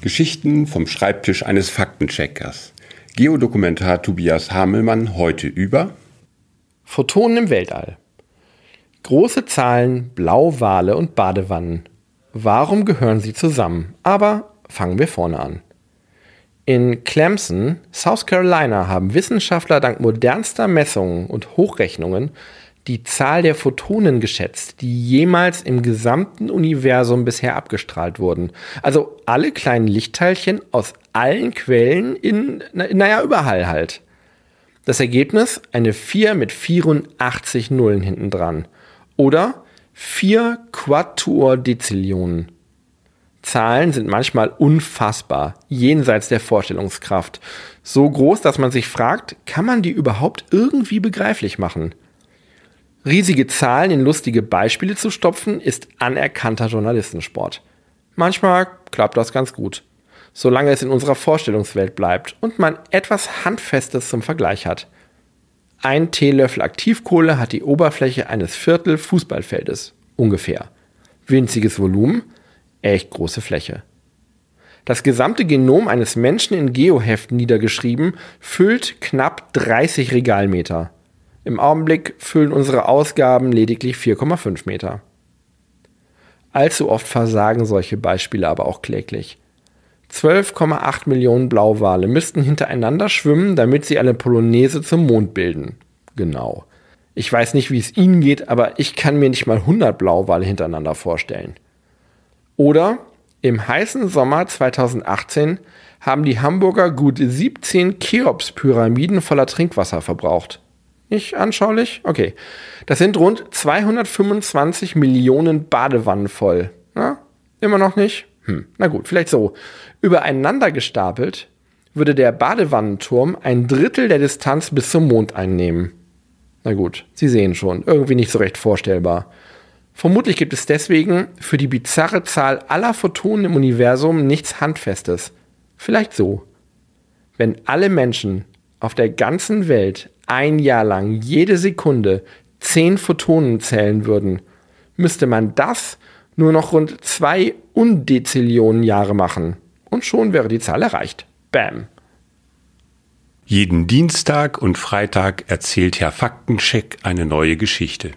Geschichten vom Schreibtisch eines Faktencheckers. Geodokumentar Tobias Hamelmann heute über Photonen im Weltall. Große Zahlen, Blauwale und Badewannen. Warum gehören sie zusammen? Aber fangen wir vorne an. In Clemson, South Carolina, haben Wissenschaftler dank modernster Messungen und Hochrechnungen die Zahl der Photonen geschätzt, die jemals im gesamten Universum bisher abgestrahlt wurden. Also alle kleinen Lichtteilchen aus allen Quellen in, naja, überall halt. Das Ergebnis eine 4 mit 84 Nullen hinten dran. Oder 4 Quatuordezillionen. Zahlen sind manchmal unfassbar, jenseits der Vorstellungskraft. So groß, dass man sich fragt, kann man die überhaupt irgendwie begreiflich machen? Riesige Zahlen in lustige Beispiele zu stopfen, ist anerkannter Journalistensport. Manchmal klappt das ganz gut, solange es in unserer Vorstellungswelt bleibt und man etwas Handfestes zum Vergleich hat. Ein Teelöffel Aktivkohle hat die Oberfläche eines Viertel Fußballfeldes, ungefähr. Winziges Volumen, echt große Fläche. Das gesamte Genom eines Menschen in Geoheften niedergeschrieben füllt knapp 30 Regalmeter. Im Augenblick füllen unsere Ausgaben lediglich 4,5 Meter. Allzu oft versagen solche Beispiele aber auch kläglich. 12,8 Millionen Blauwale müssten hintereinander schwimmen, damit sie eine Polonaise zum Mond bilden. Genau. Ich weiß nicht, wie es Ihnen geht, aber ich kann mir nicht mal 100 Blauwale hintereinander vorstellen. Oder im heißen Sommer 2018 haben die Hamburger gut 17 Cheops-Pyramiden voller Trinkwasser verbraucht. Nicht anschaulich? Okay. Das sind rund 225 Millionen Badewannen voll. Na, immer noch nicht? Hm, na gut, vielleicht so. Übereinander gestapelt würde der Badewannenturm ein Drittel der Distanz bis zum Mond einnehmen. Na gut, Sie sehen schon, irgendwie nicht so recht vorstellbar. Vermutlich gibt es deswegen für die bizarre Zahl aller Photonen im Universum nichts Handfestes. Vielleicht so. Wenn alle Menschen auf der ganzen Welt ein Jahr lang jede Sekunde zehn Photonen zählen würden, müsste man das nur noch rund zwei Undezillionen Jahre machen. Und schon wäre die Zahl erreicht. Bam. Jeden Dienstag und Freitag erzählt Herr Faktencheck eine neue Geschichte.